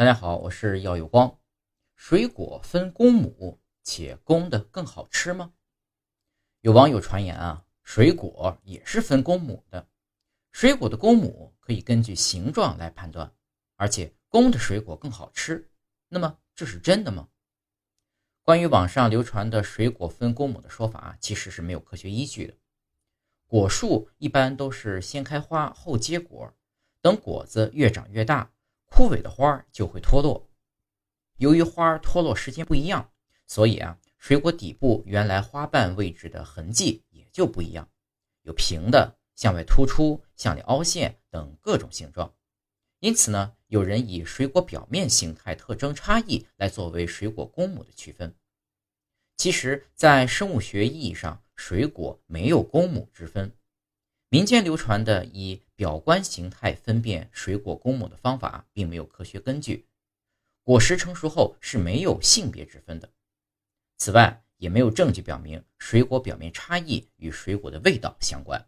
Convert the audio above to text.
大家好，我是耀有光。水果分公母，且公的更好吃吗？有网友传言啊，水果也是分公母的。水果的公母可以根据形状来判断，而且公的水果更好吃。那么这是真的吗？关于网上流传的水果分公母的说法，其实是没有科学依据的。果树一般都是先开花后结果。等果子越长越大，枯萎的花就会脱落。由于花脱落时间不一样，所以啊，水果底部原来花瓣位置的痕迹也就不一样，有平的、向外突出、向里凹陷等各种形状。因此呢，有人以水果表面形态特征差异来作为水果公母的区分。其实，在生物学意义上，水果没有公母之分。民间流传的以表观形态分辨水果公母的方法，并没有科学根据。果实成熟后是没有性别之分的。此外，也没有证据表明水果表面差异与水果的味道相关。